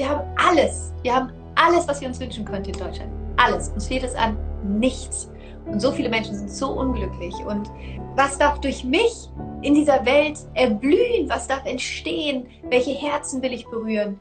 wir haben alles. Wir haben alles, was wir uns wünschen könnten in Deutschland. Alles. Uns fehlt es an nichts. Und so viele Menschen sind so unglücklich. Und was darf durch mich in dieser Welt erblühen? Was darf entstehen? Welche Herzen will ich berühren?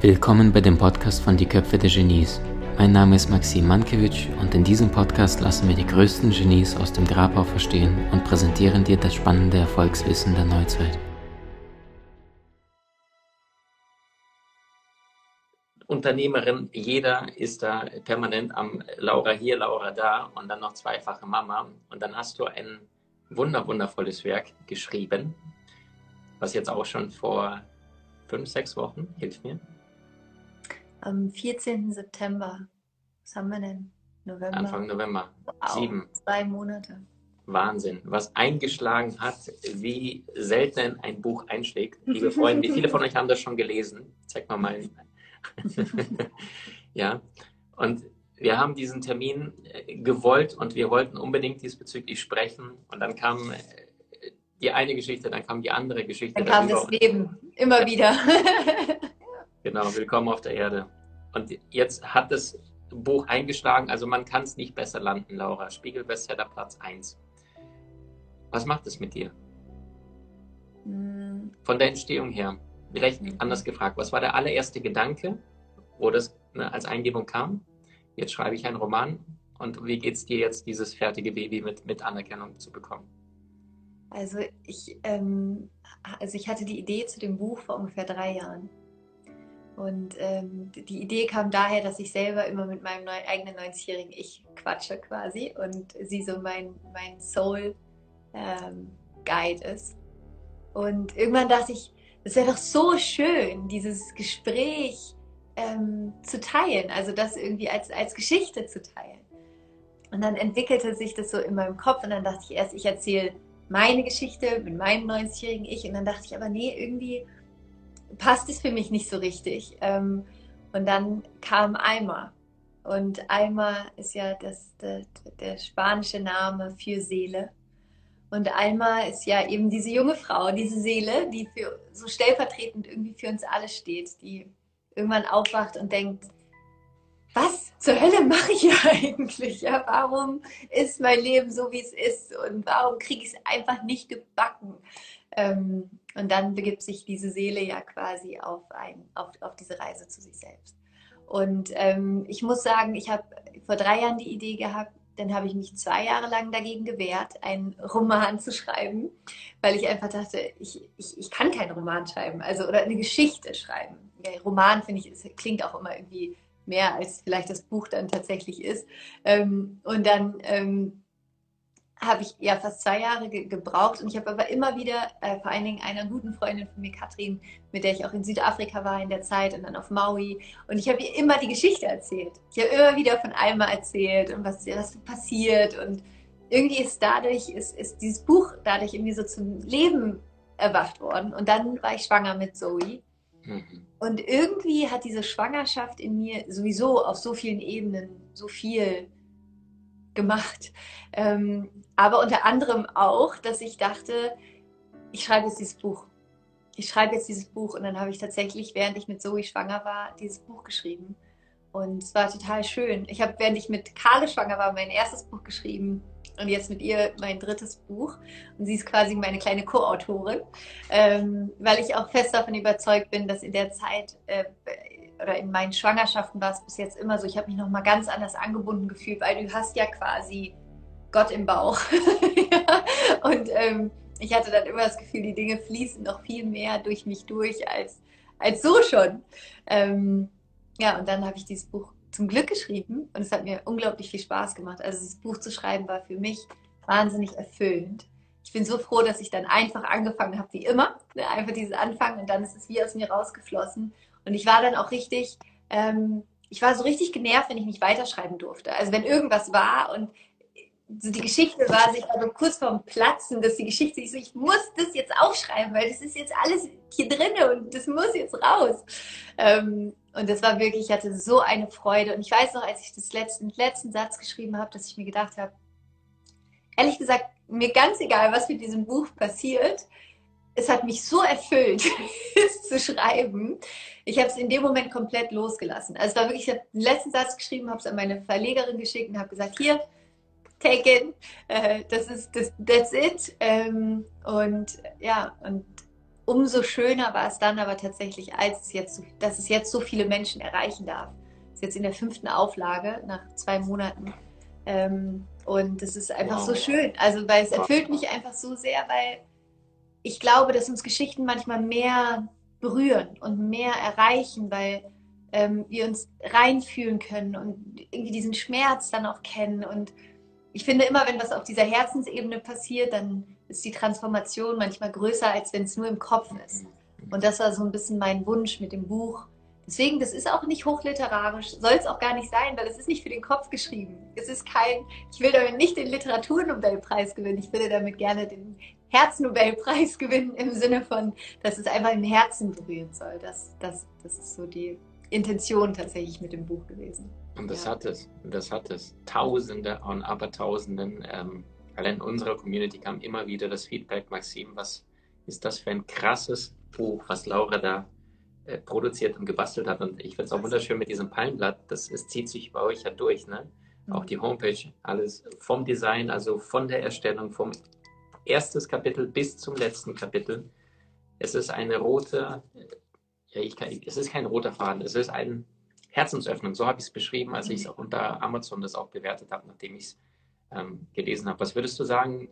Willkommen bei dem Podcast von Die Köpfe der Genies. Mein Name ist Maxim Mankewitsch und in diesem Podcast lassen wir die größten Genies aus dem Grabau verstehen und präsentieren dir das spannende Erfolgswissen der Neuzeit. Unternehmerin, jeder ist da permanent am Laura hier, Laura da und dann noch zweifache Mama. Und dann hast du ein wunder, wundervolles Werk geschrieben, was jetzt auch schon vor fünf, sechs Wochen, hilf mir, am 14. September. Was haben wir denn? November. Anfang November. Wow. Sieben. Zwei Monate. Wahnsinn. Was eingeschlagen hat, wie selten ein Buch einschlägt. Liebe Freunde, viele von euch haben das schon gelesen. Zeig mal mal. ja. Und wir haben diesen Termin äh, gewollt und wir wollten unbedingt diesbezüglich sprechen. Und dann kam äh, die eine Geschichte, dann kam die andere Geschichte. Dann kam das Leben immer wieder. Genau, willkommen auf der Erde. Und jetzt hat das Buch eingeschlagen, also man kann es nicht besser landen, Laura. Spiegel-Bestseller Platz 1. Was macht es mit dir? Hm. Von der Entstehung her. Vielleicht mhm. anders gefragt, was war der allererste Gedanke, wo das ne, als Eingebung kam? Jetzt schreibe ich einen Roman und wie geht es dir jetzt, dieses fertige Baby mit, mit Anerkennung zu bekommen? Also ich, ähm, also ich hatte die Idee zu dem Buch vor ungefähr drei Jahren. Und ähm, die Idee kam daher, dass ich selber immer mit meinem neu, eigenen 90-jährigen Ich quatsche quasi und sie so mein, mein Soul-Guide ähm, ist. Und irgendwann dachte ich, es wäre doch so schön, dieses Gespräch ähm, zu teilen, also das irgendwie als, als Geschichte zu teilen. Und dann entwickelte sich das so in meinem Kopf und dann dachte ich erst, ich erzähle meine Geschichte mit meinem 90-jährigen Ich und dann dachte ich aber, nee, irgendwie passt es für mich nicht so richtig. Ähm, und dann kam Alma. Und Alma ist ja das, der, der spanische Name für Seele. Und Alma ist ja eben diese junge Frau, diese Seele, die für, so stellvertretend irgendwie für uns alle steht, die irgendwann aufwacht und denkt, was zur Hölle mache ich hier eigentlich? Ja, warum ist mein Leben so, wie es ist? Und warum kriege ich es einfach nicht gebacken? Ähm, und dann begibt sich diese Seele ja quasi auf, ein, auf, auf diese Reise zu sich selbst. Und ähm, ich muss sagen, ich habe vor drei Jahren die Idee gehabt, dann habe ich mich zwei Jahre lang dagegen gewehrt, einen Roman zu schreiben, weil ich einfach dachte, ich, ich, ich kann keinen Roman schreiben, also oder eine Geschichte schreiben. Ja, Roman finde ich, es klingt auch immer irgendwie mehr, als vielleicht das Buch dann tatsächlich ist. Ähm, und dann ähm, habe ich ja fast zwei Jahre ge gebraucht und ich habe aber immer wieder, äh, vor allen Dingen einer guten Freundin von mir, Katrin, mit der ich auch in Südafrika war in der Zeit und dann auf Maui und ich habe ihr immer die Geschichte erzählt. Ich habe immer wieder von Alma erzählt und was, was passiert und irgendwie ist dadurch, ist, ist dieses Buch dadurch irgendwie so zum Leben erwacht worden und dann war ich schwanger mit Zoe. Mhm. Und irgendwie hat diese Schwangerschaft in mir sowieso auf so vielen Ebenen so viel gemacht. Ähm, aber unter anderem auch, dass ich dachte, ich schreibe jetzt dieses Buch. Ich schreibe jetzt dieses Buch und dann habe ich tatsächlich, während ich mit Zoe schwanger war, dieses Buch geschrieben. Und es war total schön. Ich habe, während ich mit Karle schwanger war, mein erstes Buch geschrieben und jetzt mit ihr mein drittes Buch. Und sie ist quasi meine kleine Co-Autorin, ähm, weil ich auch fest davon überzeugt bin, dass in der Zeit äh, oder in meinen Schwangerschaften war es bis jetzt immer so, ich habe mich noch mal ganz anders angebunden gefühlt, weil du hast ja quasi Gott im Bauch. ja. Und ähm, ich hatte dann immer das Gefühl, die Dinge fließen noch viel mehr durch mich durch als, als so schon. Ähm, ja, und dann habe ich dieses Buch zum Glück geschrieben und es hat mir unglaublich viel Spaß gemacht. Also dieses Buch zu schreiben war für mich wahnsinnig erfüllend. Ich bin so froh, dass ich dann einfach angefangen habe, wie immer. Ne? Einfach dieses Anfangen und dann ist es wie aus mir rausgeflossen. Und ich war dann auch richtig, ähm, ich war so richtig genervt, wenn ich nicht weiterschreiben durfte. Also wenn irgendwas war und die Geschichte war, also kurz vorm Platzen, dass die Geschichte, ich so, ich muss das jetzt aufschreiben, weil das ist jetzt alles hier drin und das muss jetzt raus. Ähm, und das war wirklich, ich hatte so eine Freude. Und ich weiß noch, als ich das letzten, letzten Satz geschrieben habe, dass ich mir gedacht habe, ehrlich gesagt, mir ganz egal, was mit diesem Buch passiert. Es hat mich so erfüllt, es zu schreiben. Ich habe es in dem Moment komplett losgelassen. Also es war wirklich, ich habe den letzten Satz geschrieben, habe es an meine Verlegerin geschickt und habe gesagt, hier, take it, äh, das ist, das, that's it. Ähm, und ja, und umso schöner war es dann aber tatsächlich, als es jetzt, dass es jetzt so viele Menschen erreichen darf. Das ist jetzt in der fünften Auflage nach zwei Monaten. Ähm, und das ist einfach wow. so schön. Also, weil es erfüllt mich einfach so sehr, weil ich glaube, dass uns Geschichten manchmal mehr berühren und mehr erreichen, weil ähm, wir uns reinfühlen können und irgendwie diesen Schmerz dann auch kennen. Und ich finde immer, wenn was auf dieser Herzensebene passiert, dann ist die Transformation manchmal größer, als wenn es nur im Kopf ist. Und das war so ein bisschen mein Wunsch mit dem Buch. Deswegen, das ist auch nicht hochliterarisch, soll es auch gar nicht sein, weil es ist nicht für den Kopf geschrieben. Es ist kein, ich will damit nicht den Literaturnobelpreis gewinnen, ich würde damit gerne den Herznobelpreis gewinnen im Sinne von, dass es einfach im Herzen berühren soll. Das, das, das ist so die Intention tatsächlich mit dem Buch gewesen. Und das ja. hat es, das hat es. Tausende und Abertausenden ähm, allein in unserer Community kam immer wieder das Feedback, Maxim, was ist das für ein krasses Buch, was Laura da äh, produziert und gebastelt hat. Und ich finde es auch wunderschön mit diesem Palmblatt, das es zieht sich bei euch ja durch, ne? Mhm. Auch die Homepage, alles vom Design, also von der Erstellung, vom erstes Kapitel bis zum letzten Kapitel. Es ist eine rote, ja, ich kann, es ist kein roter Faden, es ist eine Herzensöffnung. So habe ich es beschrieben, als ich es unter Amazon das auch bewertet habe, nachdem ich es ähm, gelesen habe. Was würdest du sagen,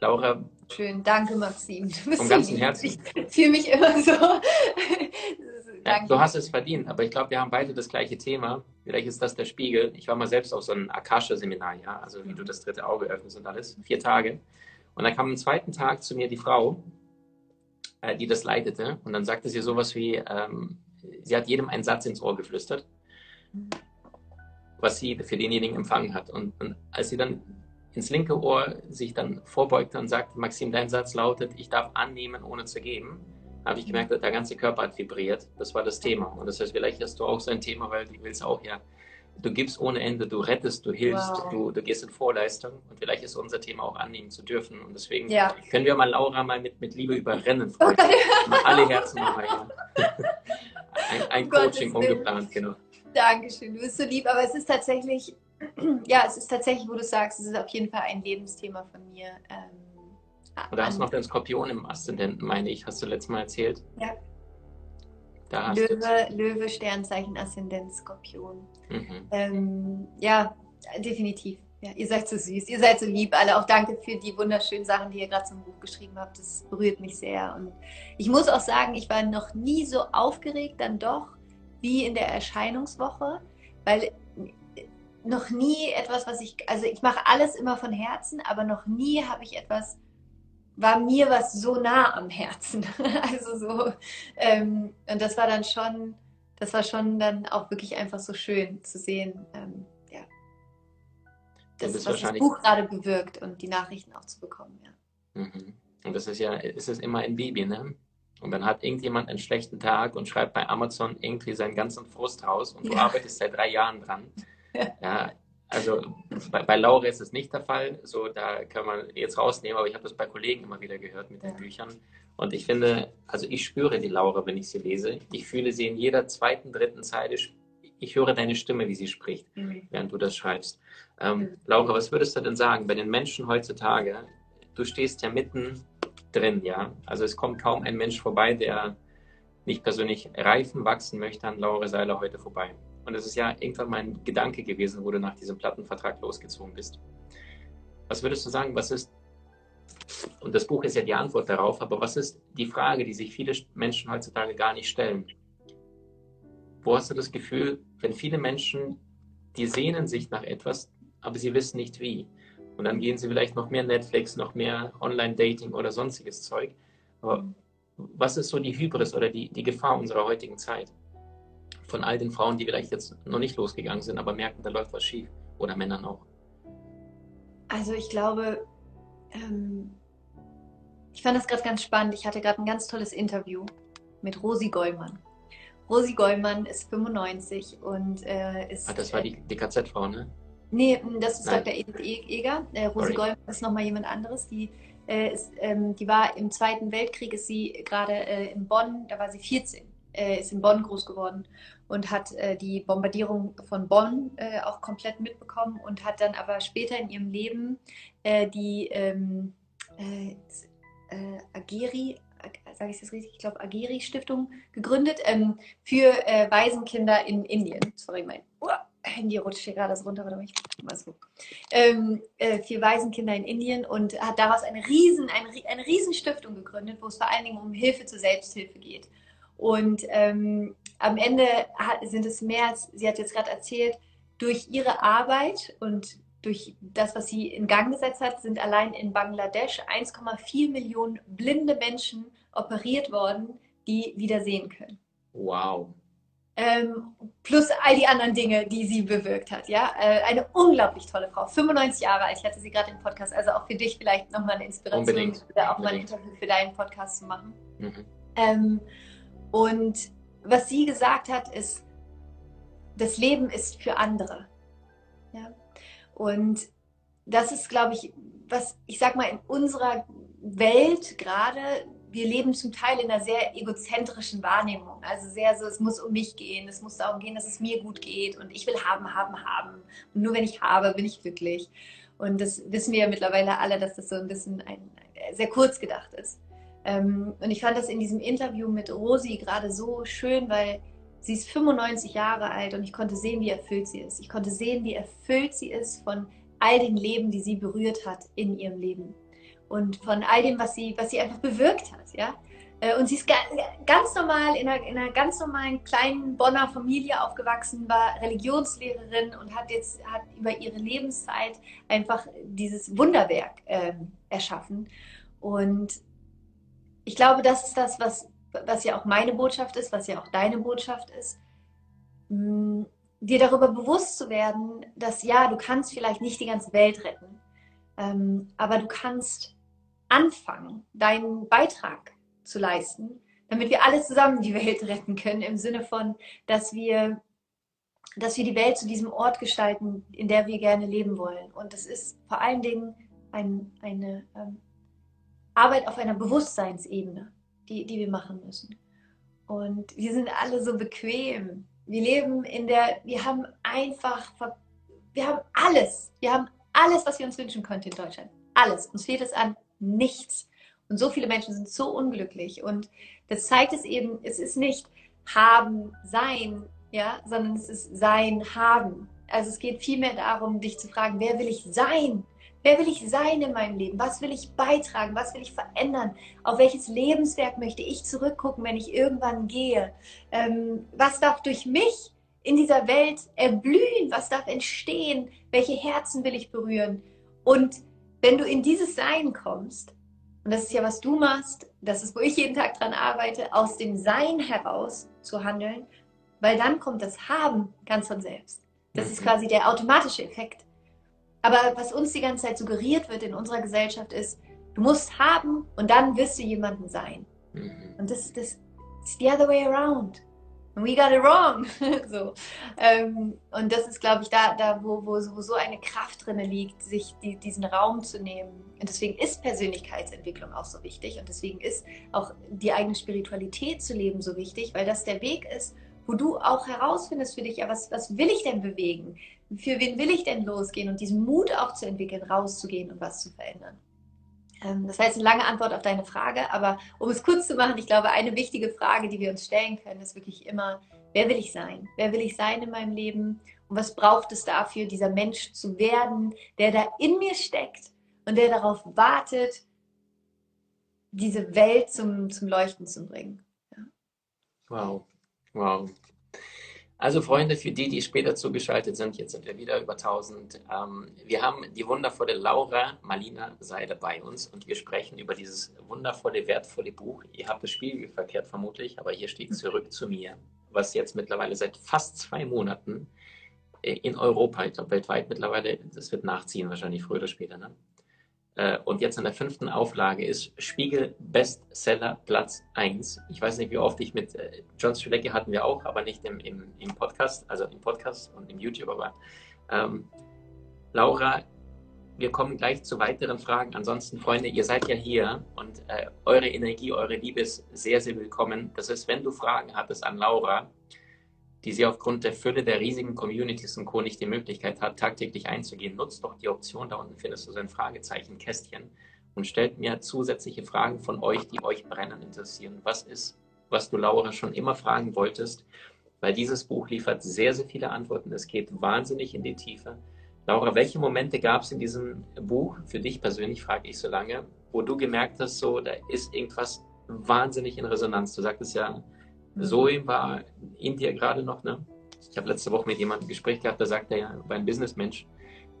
Laura? Schön, danke Maxim. Du vom ganzen Herzen. Ich fühle mich immer so. ja, du hast es verdient, aber ich glaube, wir haben beide das gleiche Thema. Vielleicht ist das der Spiegel. Ich war mal selbst auf so einem Akasha-Seminar, ja, also wie du das dritte Auge öffnest und alles, vier Tage. Und dann kam am zweiten Tag zu mir die Frau, äh, die das leitete, und dann sagte sie sowas wie, ähm, sie hat jedem einen Satz ins Ohr geflüstert, was sie für denjenigen empfangen hat. Und, und als sie dann ins linke Ohr sich dann vorbeugte und sagte, Maxim, dein Satz lautet, ich darf annehmen, ohne zu geben, habe ich gemerkt, dass der ganze Körper hat vibriert. Das war das Thema. Und das heißt, vielleicht hast du auch so ein Thema, weil du willst auch ja, du gibst ohne Ende, du rettest, du hilfst, wow. du, du gehst in Vorleistung. Und vielleicht ist unser Thema auch annehmen zu dürfen. Und deswegen ja. können wir mal Laura mal mit, mit Liebe überrennen, Freunde. alle Herzen nochmal. ein, ein Coaching ungeplant, genau. Dankeschön, du bist so lieb, aber es ist tatsächlich, ja, es ist tatsächlich, wo du sagst, es ist auf jeden Fall ein Lebensthema von mir. Ähm, Und da hast du noch den Skorpion im Aszendenten, meine ich, hast du letztes Mal erzählt. Ja. Da Löwe, Löwe, Sternzeichen, Aszendent, Skorpion. Mhm. Ähm, ja, definitiv. Ja, ihr seid so süß, ihr seid so lieb alle. Auch danke für die wunderschönen Sachen, die ihr gerade zum Buch geschrieben habt. Das berührt mich sehr. Und ich muss auch sagen, ich war noch nie so aufgeregt, dann doch, wie in der Erscheinungswoche, weil noch nie etwas, was ich, also ich mache alles immer von Herzen, aber noch nie habe ich etwas, war mir was so nah am Herzen. also so, ähm, und das war dann schon, das war schon dann auch wirklich einfach so schön zu sehen, ähm, ja. Das, das was das Buch gerade bewirkt und die Nachrichten auch zu bekommen, ja. Mhm. Und das ist ja, ist es immer ein Baby, ne? Und dann hat irgendjemand einen schlechten Tag und schreibt bei Amazon irgendwie seinen ganzen Frust raus und du ja. arbeitest seit drei Jahren dran. Ja, ja also bei, bei, Laura ist es nicht der Fall. So, da kann man jetzt rausnehmen, aber ich habe das bei Kollegen immer wieder gehört mit ja. den Büchern. Und ich finde, also ich spüre die Laura, wenn ich sie lese. Ich fühle sie in jeder zweiten, dritten Zeile. Ich höre deine Stimme, wie sie spricht, mhm. während du das schreibst. Ähm, mhm. Laura, was würdest du denn sagen bei den Menschen heutzutage? Du stehst ja mitten drin, ja. Also es kommt kaum ein Mensch vorbei, der nicht persönlich reifen, wachsen möchte an Laura Seiler heute vorbei. Und es ist ja irgendwann mein Gedanke gewesen, wo du nach diesem Plattenvertrag losgezogen bist. Was würdest du sagen, was ist, und das Buch ist ja die Antwort darauf, aber was ist die Frage, die sich viele Menschen heutzutage gar nicht stellen? Wo hast du das Gefühl, wenn viele Menschen, die sehnen sich nach etwas, aber sie wissen nicht wie? Und dann gehen sie vielleicht noch mehr Netflix, noch mehr Online-Dating oder sonstiges Zeug. Aber was ist so die Hybris oder die, die Gefahr unserer heutigen Zeit? Von all den Frauen, die vielleicht jetzt noch nicht losgegangen sind, aber merken, da läuft was schief. Oder Männern auch. Also ich glaube, ähm, ich fand das gerade ganz spannend. Ich hatte gerade ein ganz tolles Interview mit Rosi Gollmann. Rosi Gollmann ist 95 und äh, ist. Ah, das war die, die KZ-Frau, ne? Nee, das ist Nein. Dr. Edith e-, Eger. Äh, Rosi Goldmann ist nochmal jemand anderes. Die, äh, ist, ähm, die war im Zweiten Weltkrieg, ist sie gerade äh, in Bonn, da war sie 14, äh, ist in Bonn groß geworden und hat äh, die Bombardierung von Bonn äh, auch komplett mitbekommen und hat dann aber später in ihrem Leben die ähm, Ageri, sage ich das richtig? Ich glaube, Ageri Stiftung gegründet ähm, für Waisenkinder in Indien. Sorry, mein uh, Handy rutscht hier gerade so runter, aber ich mal so. Ähm, äh, für Waisenkinder in Indien und hat daraus eine riesen, eine, eine riesen Stiftung gegründet, wo es vor allen Dingen um Hilfe zur Selbsthilfe geht. Und ähm, am Ende hat, sind es mehr als, sie hat jetzt gerade erzählt, durch ihre Arbeit und durch das, was sie in Gang gesetzt hat, sind allein in Bangladesch 1,4 Millionen blinde Menschen operiert worden, die wieder sehen können. Wow. Ähm, plus all die anderen Dinge, die sie bewirkt hat. Ja, äh, eine unglaublich tolle Frau, 95 Jahre alt. Ich hatte sie gerade im Podcast, also auch für dich vielleicht nochmal eine Inspiration, Unbedingt. oder auch Unbedingt. mal ein Interview für deinen Podcast zu machen. Mhm. Ähm, und was sie gesagt hat, ist, das Leben ist für andere. Ja? Und das ist, glaube ich, was ich sag mal in unserer Welt gerade wir leben zum Teil in einer sehr egozentrischen Wahrnehmung. Also sehr so, es muss um mich gehen, es muss darum gehen, dass es mir gut geht und ich will haben, haben, haben. Und nur wenn ich habe, bin ich glücklich. Und das wissen wir ja mittlerweile alle, dass das so ein bisschen ein, sehr kurz gedacht ist. Ähm, und ich fand das in diesem Interview mit Rosi gerade so schön, weil sie ist 95 Jahre alt und ich konnte sehen, wie erfüllt sie ist. Ich konnte sehen, wie erfüllt sie ist von all den Leben, die sie berührt hat in ihrem Leben und von all dem, was sie, was sie einfach bewirkt hat. Ja? Äh, und sie ist ganz normal in einer, in einer ganz normalen kleinen Bonner Familie aufgewachsen, war Religionslehrerin und hat jetzt hat über ihre Lebenszeit einfach dieses Wunderwerk äh, erschaffen. Und ich glaube, das ist das, was, was ja auch meine Botschaft ist, was ja auch deine Botschaft ist. Mh, dir darüber bewusst zu werden, dass ja, du kannst vielleicht nicht die ganze Welt retten, ähm, aber du kannst anfangen, deinen Beitrag zu leisten, damit wir alle zusammen die Welt retten können, im Sinne von, dass wir, dass wir die Welt zu diesem Ort gestalten, in der wir gerne leben wollen. Und das ist vor allen Dingen ein, eine ähm, Arbeit auf einer Bewusstseinsebene, die, die wir machen müssen. Und wir sind alle so bequem. Wir leben in der, wir haben einfach, wir haben alles, wir haben alles, was wir uns wünschen könnten in Deutschland. Alles. Uns fehlt es an nichts. Und so viele Menschen sind so unglücklich. Und das zeigt es eben, es ist nicht haben, sein, ja, sondern es ist sein, haben. Also es geht vielmehr darum, dich zu fragen, wer will ich sein? Wer will ich sein in meinem Leben? Was will ich beitragen? Was will ich verändern? Auf welches Lebenswerk möchte ich zurückgucken, wenn ich irgendwann gehe? Ähm, was darf durch mich in dieser Welt erblühen? Was darf entstehen? Welche Herzen will ich berühren? Und wenn du in dieses Sein kommst, und das ist ja, was du machst, das ist, wo ich jeden Tag dran arbeite, aus dem Sein heraus zu handeln, weil dann kommt das Haben ganz von selbst. Das ist mhm. quasi der automatische Effekt. Aber was uns die ganze Zeit suggeriert wird in unserer Gesellschaft ist, du musst haben und dann wirst du jemanden sein. Mhm. Und das, das ist the other way around we got it wrong. so. Ähm, und das ist, glaube ich, da, da wo, wo, wo so eine Kraft drin liegt, sich die, diesen Raum zu nehmen. Und deswegen ist Persönlichkeitsentwicklung auch so wichtig. Und deswegen ist auch die eigene Spiritualität zu leben so wichtig, weil das der Weg ist, wo du auch herausfindest für dich, ja, was, was will ich denn bewegen? Für wen will ich denn losgehen? Und diesen Mut auch zu entwickeln, rauszugehen und was zu verändern. Ähm, das heißt, eine lange Antwort auf deine Frage, aber um es kurz zu machen, ich glaube, eine wichtige Frage, die wir uns stellen können, ist wirklich immer, wer will ich sein? Wer will ich sein in meinem Leben? Und was braucht es dafür, dieser Mensch zu werden, der da in mir steckt und der darauf wartet, diese Welt zum, zum Leuchten zu bringen? Ja. Wow, wow. Also Freunde, für die, die später zugeschaltet sind, jetzt sind wir wieder über 1000. Ähm, wir haben die wundervolle Laura Malina Seide bei uns und wir sprechen über dieses wundervolle, wertvolle Buch. Ihr habt das Spiel verkehrt vermutlich, aber hier steht zurück zu mir, was jetzt mittlerweile seit fast zwei Monaten äh, in Europa, ich glaube weltweit mittlerweile, das wird nachziehen wahrscheinlich früher oder später, ne? Äh, und jetzt in der fünften Auflage ist Spiegel Bestseller Platz 1. Ich weiß nicht, wie oft ich mit äh, John Strelecki hatten wir auch, aber nicht im, im, im Podcast, also im Podcast und im YouTube, aber ähm, Laura, wir kommen gleich zu weiteren Fragen. Ansonsten, Freunde, ihr seid ja hier und äh, eure Energie, eure Liebe ist sehr, sehr willkommen. Das ist, wenn du Fragen hattest an Laura, die sie aufgrund der Fülle der riesigen Communities und Co. nicht die Möglichkeit hat, tagtäglich einzugehen, nutzt doch die Option, da unten findest du so ein Fragezeichen-Kästchen und stellt mir zusätzliche Fragen von euch, die euch brennend interessieren. Was ist, was du Laura schon immer fragen wolltest? Weil dieses Buch liefert sehr, sehr viele Antworten. Es geht wahnsinnig in die Tiefe. Laura, welche Momente gab es in diesem Buch, für dich persönlich, frage ich so lange, wo du gemerkt hast, so, da ist irgendwas wahnsinnig in Resonanz. Du sagtest ja. Zoe war in dir gerade noch, ne? Ich habe letzte Woche mit jemandem ein Gespräch gehabt, da sagt er ja, war ein Businessmensch,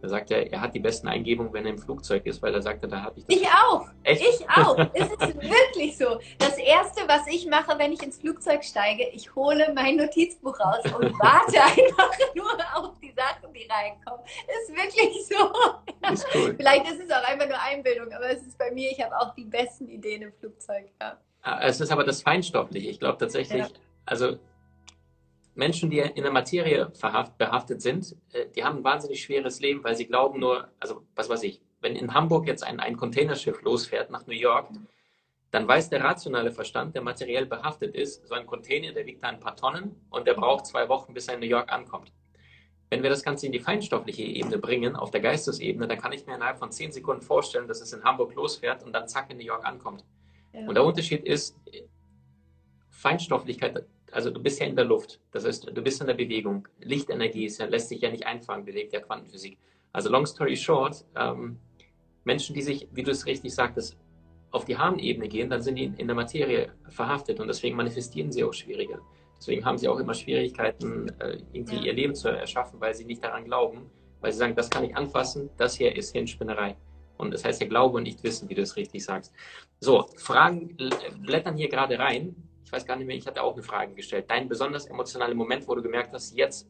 da sagt er, er hat die besten Eingebungen, wenn er im Flugzeug ist, weil er sagte, da habe ich das. Ich auch. Echt? Ich auch. es ist wirklich so. Das Erste, was ich mache, wenn ich ins Flugzeug steige, ich hole mein Notizbuch raus und warte einfach nur auf die Sachen, die reinkommen. Ist wirklich so. Ist cool. Vielleicht ist es auch einfach nur Einbildung, aber es ist bei mir, ich habe auch die besten Ideen im Flugzeug. Ja. Ah, es ist aber das Feinstoffliche. Ich glaube tatsächlich, ja. also Menschen, die in der Materie verhaft, behaftet sind, äh, die haben ein wahnsinnig schweres Leben, weil sie glauben nur, also was weiß ich, wenn in Hamburg jetzt ein, ein Containerschiff losfährt nach New York, dann weiß der rationale Verstand, der materiell behaftet ist, so ein Container, der wiegt da ein paar Tonnen und der braucht zwei Wochen, bis er in New York ankommt. Wenn wir das Ganze in die feinstoffliche Ebene bringen, auf der Geistesebene, dann kann ich mir innerhalb von zehn Sekunden vorstellen, dass es in Hamburg losfährt und dann zack in New York ankommt. Ja. Und der Unterschied ist, Feinstofflichkeit also du bist ja in der Luft, das heißt, du bist in der Bewegung. Lichtenergie ist ja, lässt sich ja nicht einfangen, belegt der Quantenphysik. Also long story short, ähm, Menschen, die sich, wie du es richtig sagtest, auf die Harnebene gehen, dann sind die in der Materie verhaftet und deswegen manifestieren sie auch schwieriger. Deswegen haben sie auch immer Schwierigkeiten, äh, irgendwie ja. ihr Leben zu erschaffen, weil sie nicht daran glauben, weil sie sagen, das kann ich anfassen, das hier ist Hirnspinnerei. Und das heißt ja Glaube und nicht Wissen, wie du es richtig sagst. So, Fragen blättern hier gerade rein ich weiß gar nicht mehr, ich hatte auch eine Frage gestellt. Dein besonders emotionaler Moment, wo du gemerkt hast, jetzt,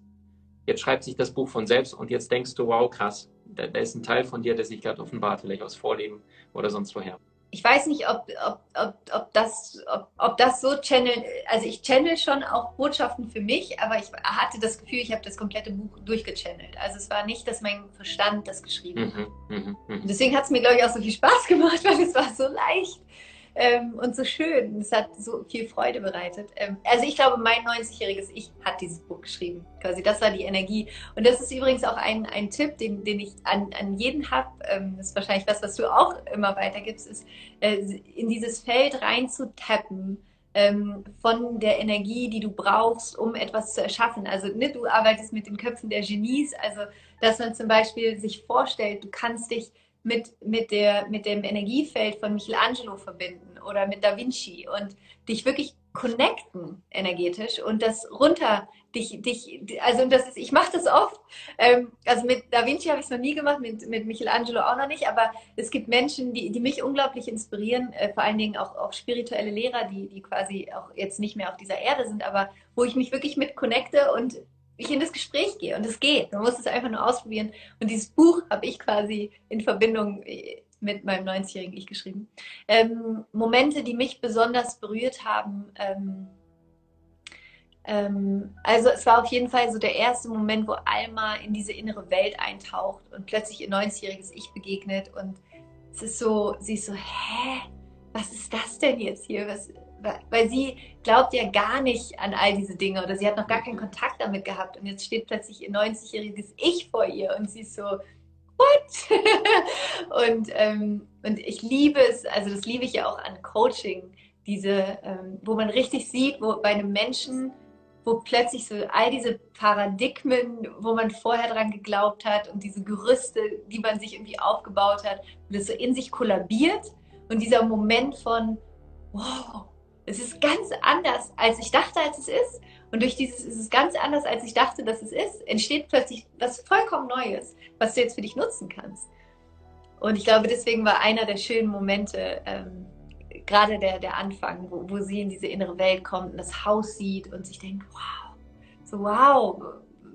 jetzt schreibt sich das Buch von selbst und jetzt denkst du, wow, krass, da, da ist ein Teil von dir, der sich gerade offenbart, vielleicht aus Vorleben oder sonst woher. Ich weiß nicht, ob, ob, ob, ob, das, ob, ob das so channel, also ich channel schon auch Botschaften für mich, aber ich hatte das Gefühl, ich habe das komplette Buch durchgechannelt. Also es war nicht, dass mein Verstand das geschrieben hat. Mhm, mh, mh. Deswegen hat es mir, glaube ich, auch so viel Spaß gemacht, weil es war so leicht ähm, und so schön. Es hat so viel Freude bereitet. Ähm, also ich glaube, mein 90-jähriges Ich hat dieses Buch geschrieben. Quasi, das war die Energie. Und das ist übrigens auch ein, ein Tipp, den, den ich an, an jeden habe. Ähm, das ist wahrscheinlich was, was du auch immer weitergibst, ist äh, in dieses Feld reinzutappen. Ähm, von der Energie, die du brauchst, um etwas zu erschaffen. Also ne, du arbeitest mit den Köpfen der Genies, also dass man zum Beispiel sich vorstellt, du kannst dich mit, mit, der, mit dem Energiefeld von Michelangelo verbinden oder mit Da Vinci und dich wirklich connecten energetisch und das runter dich dich also das ist ich mache das oft. Ähm, also mit Da Vinci habe ich es noch nie gemacht mit, mit Michelangelo auch noch nicht aber es gibt Menschen die, die mich unglaublich inspirieren äh, vor allen Dingen auch, auch spirituelle Lehrer die die quasi auch jetzt nicht mehr auf dieser Erde sind aber wo ich mich wirklich mit connecte und ich in das Gespräch gehe. Und es geht. Man muss es einfach nur ausprobieren. Und dieses Buch habe ich quasi in Verbindung äh, mit meinem 90-jährigen Ich geschrieben. Ähm, Momente, die mich besonders berührt haben. Ähm, ähm, also es war auf jeden Fall so der erste Moment, wo Alma in diese innere Welt eintaucht und plötzlich ihr 90-jähriges Ich begegnet. Und es ist so, sie ist so, hä? Was ist das denn jetzt hier? Was, weil sie glaubt ja gar nicht an all diese Dinge oder sie hat noch gar keinen Kontakt damit gehabt und jetzt steht plötzlich ihr 90-jähriges Ich vor ihr und sie ist so, what? und, ähm, und ich liebe es, also das liebe ich ja auch an Coaching, diese, ähm, wo man richtig sieht, wo bei einem Menschen, wo plötzlich so all diese Paradigmen, wo man vorher dran geglaubt hat und diese Gerüste, die man sich irgendwie aufgebaut hat, wo das so in sich kollabiert und dieser Moment von, wow, es ist ganz anders, als ich dachte, als es ist. Und durch dieses ist es ganz anders, als ich dachte, dass es ist, entsteht plötzlich was vollkommen Neues, was du jetzt für dich nutzen kannst. Und ich glaube, deswegen war einer der schönen Momente, ähm, gerade der, der Anfang, wo, wo sie in diese innere Welt kommt und das Haus sieht und sich denkt, wow, so wow,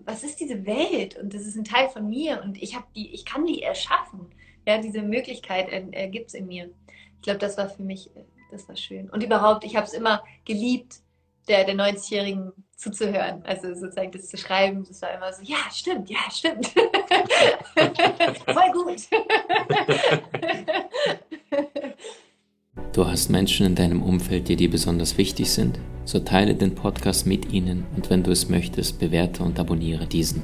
was ist diese Welt? Und das ist ein Teil von mir und ich habe die, ich kann die erschaffen. Ja, diese Möglichkeit äh, gibt es in mir. Ich glaube, das war für mich äh, das war schön. Und überhaupt, ich habe es immer geliebt, der, der 90-Jährigen zuzuhören. Also sozusagen das zu schreiben, das war immer so, ja, stimmt, ja, stimmt. Voll gut. Du hast Menschen in deinem Umfeld, die dir besonders wichtig sind? So teile den Podcast mit ihnen und wenn du es möchtest, bewerte und abonniere diesen.